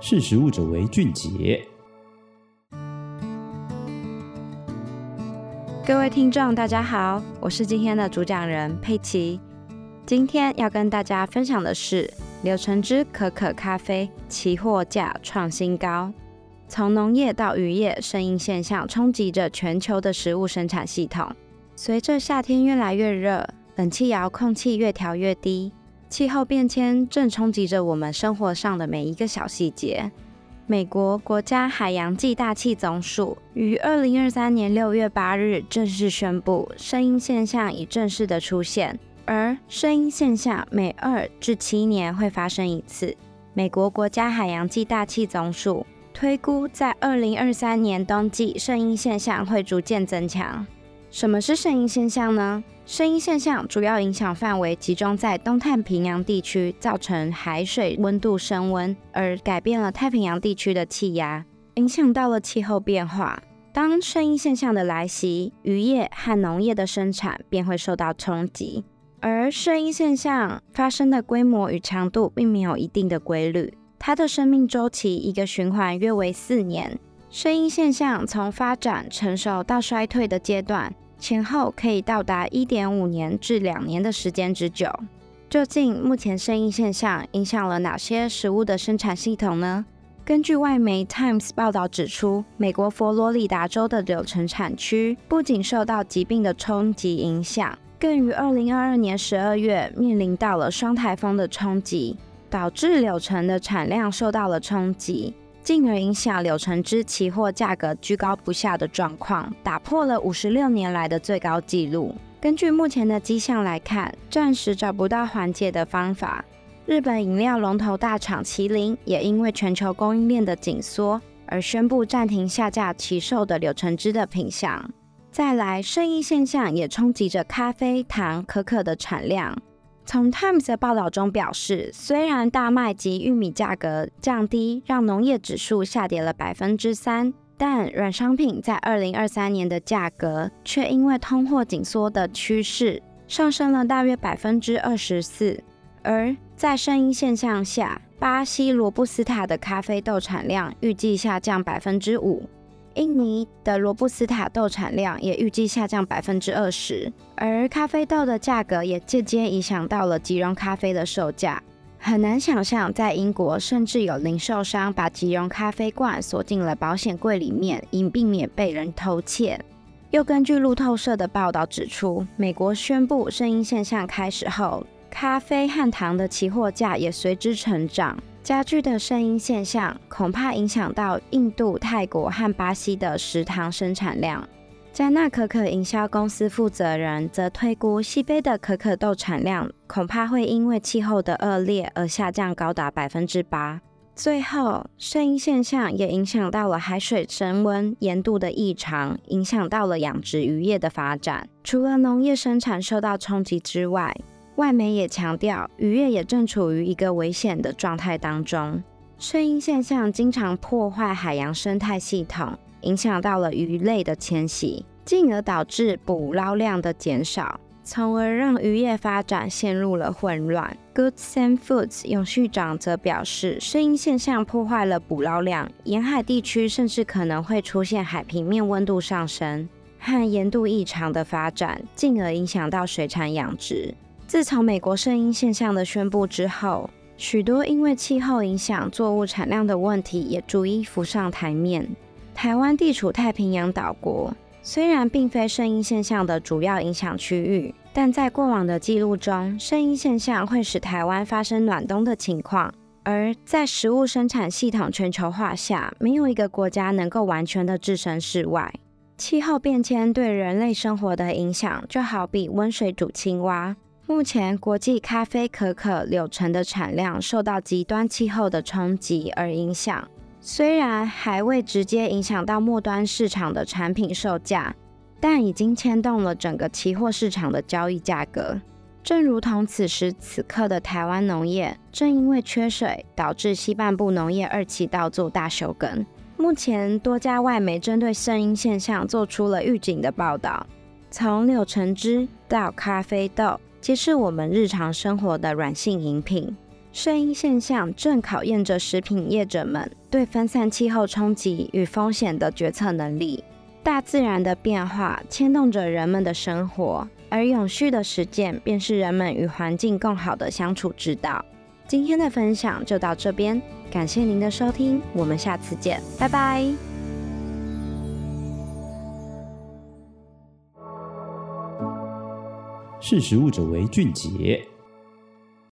识食物者为俊杰。各位听众，大家好，我是今天的主讲人佩奇。今天要跟大家分享的是柳橙汁可可咖啡期货价创新高。从农业到渔业，圣婴现象冲击着全球的食物生产系统。随着夏天越来越热，冷气遥控器越调越低，气候变迁正冲击着我们生活上的每一个小细节。美国国家海洋暨大气总署于二零二三年六月八日正式宣布，声音现象已正式的出现，而声音现象每二至七年会发生一次。美国国家海洋暨大气总署。推估在二零二三年冬季，声音现象会逐渐增强。什么是圣婴现象呢？圣婴现象主要影响范围集中在东太平洋地区，造成海水温度升温，而改变了太平洋地区的气压，影响到了气候变化。当圣婴现象的来袭，渔业和农业的生产便会受到冲击。而圣婴现象发生的规模与强度并没有一定的规律。它的生命周期一个循环约为四年，圣婴现象从发展成熟到衰退的阶段前后可以到达一点五年至两年的时间之久。究竟目前圣婴现象影响了哪些食物的生产系统呢？根据外媒 Times 报道指出，美国佛罗里达州的柳橙产区不仅受到疾病的冲击影响，更于二零二二年十二月面临到了双台风的冲击。导致柳橙的产量受到了冲击，进而影响柳橙汁期货价格居高不下的状况，打破了五十六年来的最高纪录。根据目前的迹象来看，暂时找不到缓解的方法。日本饮料龙头大厂麒麟也因为全球供应链的紧缩而宣布暂停下架其售的柳橙汁的品项。再来，生意现象也冲击着咖啡、糖、可可的产量。从 Times 的报道中表示，虽然大麦及玉米价格降低，让农业指数下跌了百分之三，但软商品在二零二三年的价格却因为通货紧缩的趋势上升了大约百分之二十四。而在圣婴现象下，巴西罗布斯塔的咖啡豆产量预计下降百分之五。印尼的罗布斯塔豆产量也预计下降百分之二十，而咖啡豆的价格也间接影响到了即溶咖啡的售价。很难想象，在英国甚至有零售商把即溶咖啡罐锁进了保险柜里面，以避免被人偷窃。又根据路透社的报道指出，美国宣布圣婴现象开始后，咖啡和糖的期货价也随之成长。加剧的圣婴现象恐怕影响到印度、泰国和巴西的食糖生产量。加纳可可营销公司负责人则推估，西非的可可豆产量恐怕会因为气候的恶劣而下降高达百分之八。最后，圣婴现象也影响到了海水升温、盐度的异常，影响到了养殖渔业的发展。除了农业生产受到冲击之外，外媒也强调，渔业也正处于一个危险的状态当中。圣婴现象经常破坏海洋生态系统，影响到了鱼类的迁徙，进而导致捕捞量的减少，从而让渔业发展陷入了混乱。Good Sam Foods 永续长则表示，圣婴现象破坏了捕捞量，沿海地区甚至可能会出现海平面温度上升和盐度异常的发展，进而影响到水产养殖。自从美国圣婴现象的宣布之后，许多因为气候影响作物产量的问题也逐一浮上台面。台湾地处太平洋岛国，虽然并非圣婴现象的主要影响区域，但在过往的记录中，圣婴现象会使台湾发生暖冬的情况。而在食物生产系统全球化下，没有一个国家能够完全的置身事外。气候变迁对人类生活的影响，就好比温水煮青蛙。目前，国际咖啡、可可、柳橙的产量受到极端气候的冲击而影响，虽然还未直接影响到末端市场的产品售价，但已经牵动了整个期货市场的交易价格。正如同此时此刻的台湾农业，正因为缺水，导致西半部农业二期稻作大休耕。目前，多家外媒针对圣婴现象做出了预警的报道，从柳橙汁到咖啡豆。皆是我们日常生活的软性饮品。圣婴现象正考验着食品业者们对分散气候冲击与风险的决策能力。大自然的变化牵动着人们的生活，而永续的实践便是人们与环境更好的相处之道。今天的分享就到这边，感谢您的收听，我们下次见，拜拜。识时务者为俊杰。